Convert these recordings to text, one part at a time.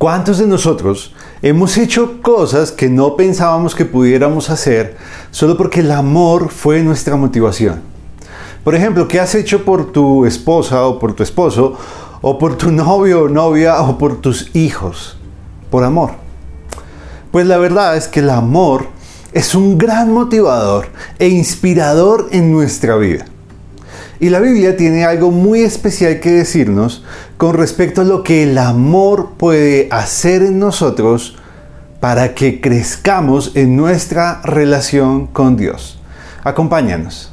¿Cuántos de nosotros hemos hecho cosas que no pensábamos que pudiéramos hacer solo porque el amor fue nuestra motivación? Por ejemplo, ¿qué has hecho por tu esposa o por tu esposo o por tu novio o novia o por tus hijos? Por amor. Pues la verdad es que el amor es un gran motivador e inspirador en nuestra vida. Y la Biblia tiene algo muy especial que decirnos con respecto a lo que el amor puede hacer en nosotros para que crezcamos en nuestra relación con Dios. Acompáñanos.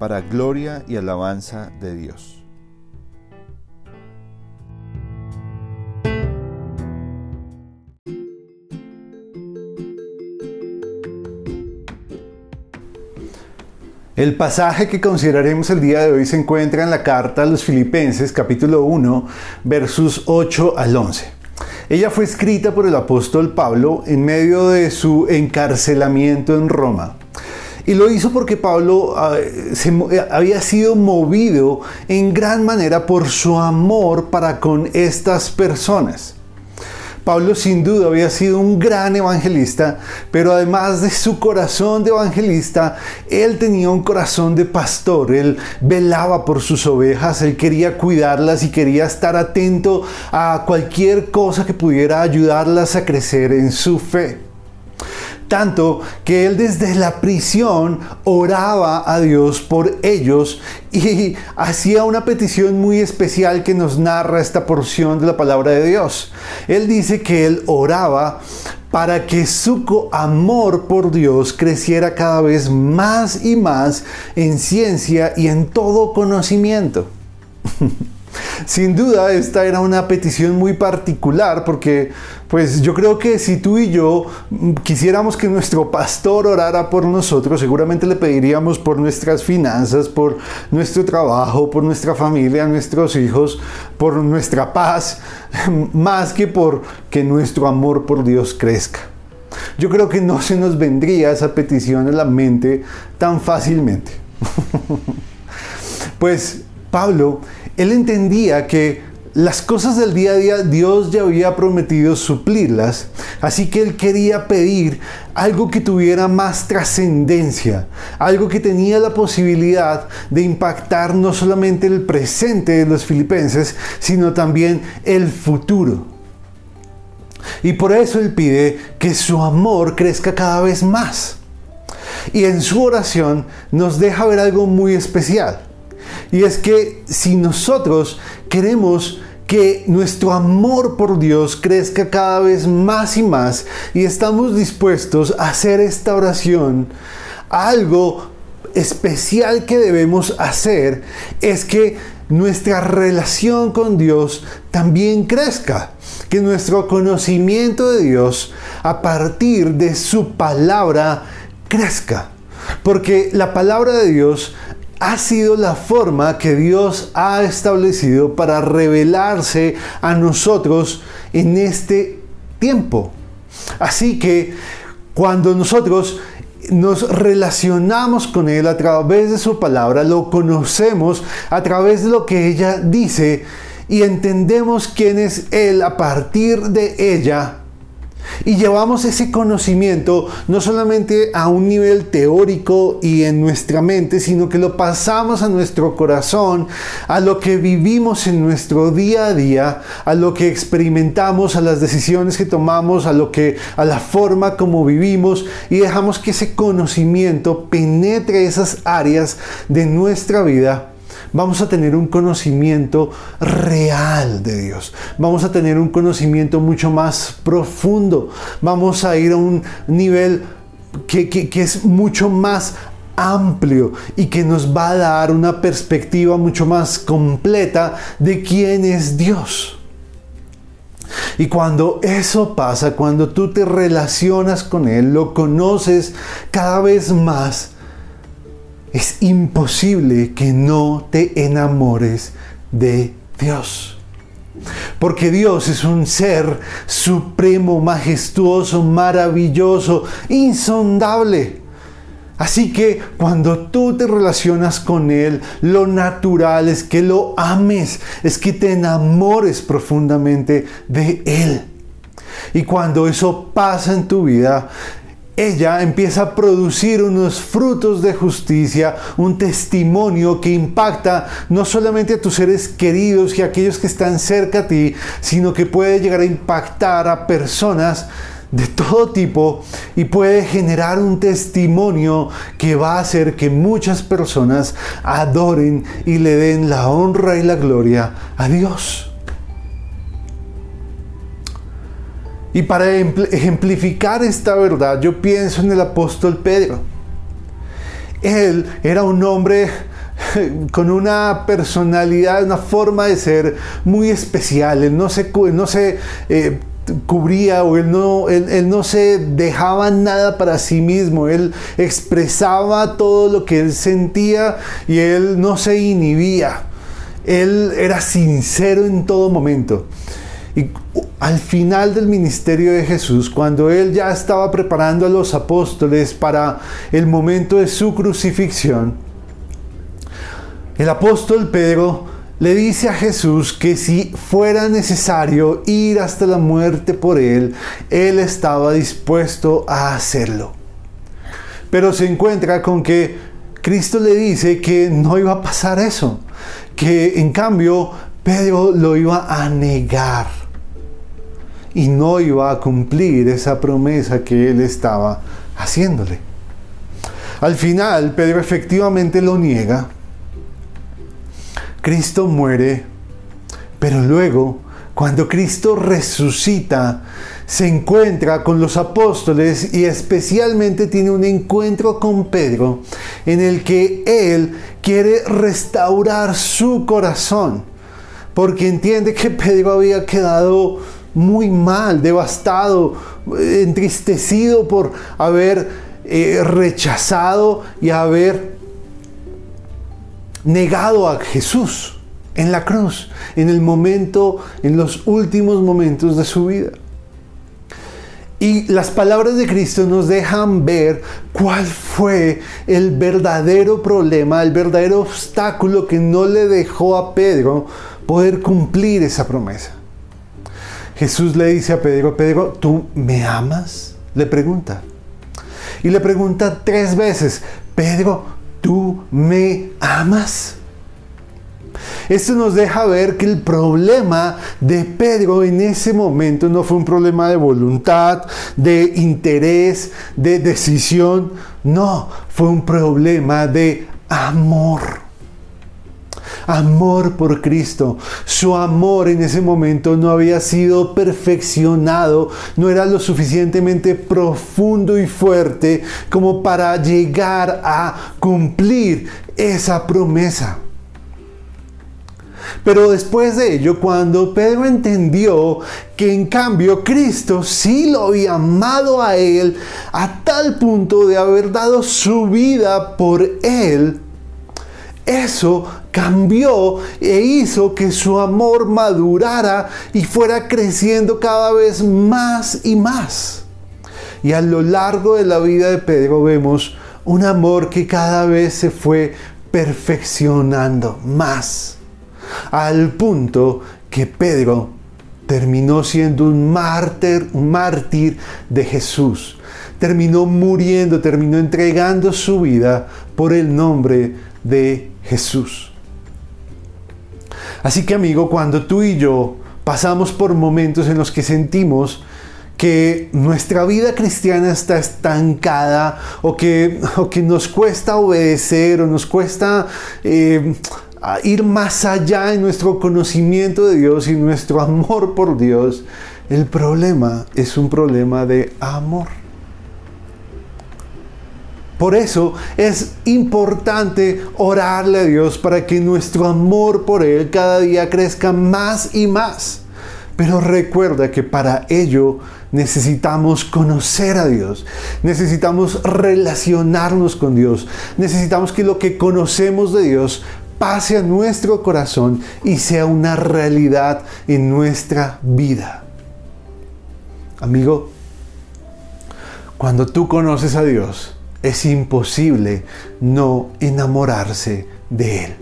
para gloria y alabanza de Dios. El pasaje que consideraremos el día de hoy se encuentra en la carta a los Filipenses capítulo 1 versos 8 al 11. Ella fue escrita por el apóstol Pablo en medio de su encarcelamiento en Roma. Y lo hizo porque Pablo ah, eh, había sido movido en gran manera por su amor para con estas personas. Pablo sin duda había sido un gran evangelista, pero además de su corazón de evangelista, él tenía un corazón de pastor, él velaba por sus ovejas, él quería cuidarlas y quería estar atento a cualquier cosa que pudiera ayudarlas a crecer en su fe tanto que él desde la prisión oraba a Dios por ellos y hacía una petición muy especial que nos narra esta porción de la palabra de Dios. Él dice que él oraba para que su amor por Dios creciera cada vez más y más en ciencia y en todo conocimiento. Sin duda, esta era una petición muy particular porque, pues yo creo que si tú y yo quisiéramos que nuestro pastor orara por nosotros, seguramente le pediríamos por nuestras finanzas, por nuestro trabajo, por nuestra familia, nuestros hijos, por nuestra paz, más que por que nuestro amor por Dios crezca. Yo creo que no se nos vendría esa petición a la mente tan fácilmente. pues Pablo él entendía que las cosas del día a día Dios ya había prometido suplirlas, así que él quería pedir algo que tuviera más trascendencia, algo que tenía la posibilidad de impactar no solamente el presente de los filipenses, sino también el futuro. Y por eso él pide que su amor crezca cada vez más. Y en su oración nos deja ver algo muy especial. Y es que si nosotros queremos que nuestro amor por Dios crezca cada vez más y más y estamos dispuestos a hacer esta oración, algo especial que debemos hacer es que nuestra relación con Dios también crezca, que nuestro conocimiento de Dios a partir de su palabra crezca. Porque la palabra de Dios ha sido la forma que Dios ha establecido para revelarse a nosotros en este tiempo. Así que cuando nosotros nos relacionamos con Él a través de su palabra, lo conocemos a través de lo que ella dice y entendemos quién es Él a partir de ella, y llevamos ese conocimiento no solamente a un nivel teórico y en nuestra mente, sino que lo pasamos a nuestro corazón, a lo que vivimos en nuestro día a día, a lo que experimentamos, a las decisiones que tomamos, a lo que a la forma como vivimos y dejamos que ese conocimiento penetre esas áreas de nuestra vida vamos a tener un conocimiento real de Dios. Vamos a tener un conocimiento mucho más profundo. Vamos a ir a un nivel que, es mucho más amplio y que nos va a dar una perspectiva mucho más completa de quién es Dios. Y cuando eso pasa, cuando tú te relacionas con Él, lo conoces cada vez más, es imposible que no te enamores de Dios. Porque Dios es un ser supremo, majestuoso, maravilloso, insondable. Así que cuando tú te relacionas con Él, lo natural es que lo ames, es que te enamores profundamente de Él. Y cuando eso pasa en tu vida, ella empieza a producir unos frutos de justicia, un testimonio que impacta no solamente a tus seres queridos y a aquellos que están cerca a ti, sino que puede llegar a impactar a personas de todo tipo y puede generar un testimonio que va a hacer que muchas personas adoren y le den la honra y la gloria a Dios. Y para ejemplificar esta verdad, yo pienso en el apóstol Pedro. Él era un hombre con una personalidad, una forma de ser muy especial. Él no se, eh, cubría o no, él, no se dejaba nada para sí mismo, él expresaba todo lo que él sentía y él no se inhibía, él era sincero en todo momento. Y al final del ministerio de Jesús, cuando él ya estaba preparando a los apóstoles para el momento de su crucifixión, el apóstol Pedro le dice a Jesús que si fuera necesario ir hasta la muerte por él, él estaba dispuesto a hacerlo. Pero se encuentra con que Cristo le dice que no iba a pasar eso, que en cambio Pedro lo iba a negar y no iba a cumplir esa promesa que él estaba haciéndole. Al final, Pedro efectivamente lo niega Cristo muere, pero luego, cuando Cristo resucita, se encuentra con los apóstoles y especialmente tiene un encuentro con Pedro en el que él quiere restaurar su corazón, porque entiende que Pedro había quedado muy mal, devastado, entristecido por haber eh, rechazado y haber negado a Jesús en la cruz, en el momento, en los últimos momentos de su vida. Y las palabras de Cristo nos dejan ver cuál fue el verdadero problema, el verdadero obstáculo que no le dejó a Pedro poder cumplir esa promesa. Jesús le dice a Pedro, Pedro, ¿tú me amas? Le pregunta. Y le pregunta tres veces, Pedro, ¿tú me amas? Esto nos deja ver que el problema de Pedro en ese momento no fue un problema de voluntad, de interés, de decisión, no, fue un problema de amor amor por Cristo. Su amor en ese momento no había sido perfeccionado, no era lo suficientemente profundo y fuerte como para llegar a cumplir esa promesa. Pero después de ello, cuando Pedro entendió que en cambio Cristo sí lo había amado a él a tal punto de haber dado su vida por él, eso cambió e hizo que su amor madurara y fuera creciendo cada vez más y más. Y a lo largo de la vida de Pedro vemos un amor que cada vez se fue perfeccionando más, al punto que Pedro terminó siendo un mártir, un mártir de Jesús. Terminó muriendo, terminó entregando su vida por el nombre de Jesús. Así que amigo, cuando tú y yo pasamos por momentos en los que sentimos que nuestra vida cristiana está estancada o que, que nos cuesta obedecer o nos cuesta eh, ir más allá en nuestro conocimiento de Dios y nuestro amor por Dios, el problema es un problema de amor. Por eso es importante orarle a Dios para que nuestro amor por Él cada día crezca más y más. Pero recuerda que para ello necesitamos conocer a Dios, necesitamos relacionarnos con Dios, necesitamos que lo que conocemos de Dios pase a nuestro corazón y sea una realidad en nuestra vida. Amigo, cuando tú conoces a Dios, es imposible no enamorarse de Él.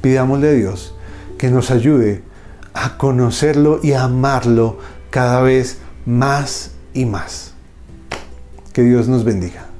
Pidámosle a Dios que nos ayude a conocerlo y a amarlo cada vez más y más. Que Dios nos bendiga.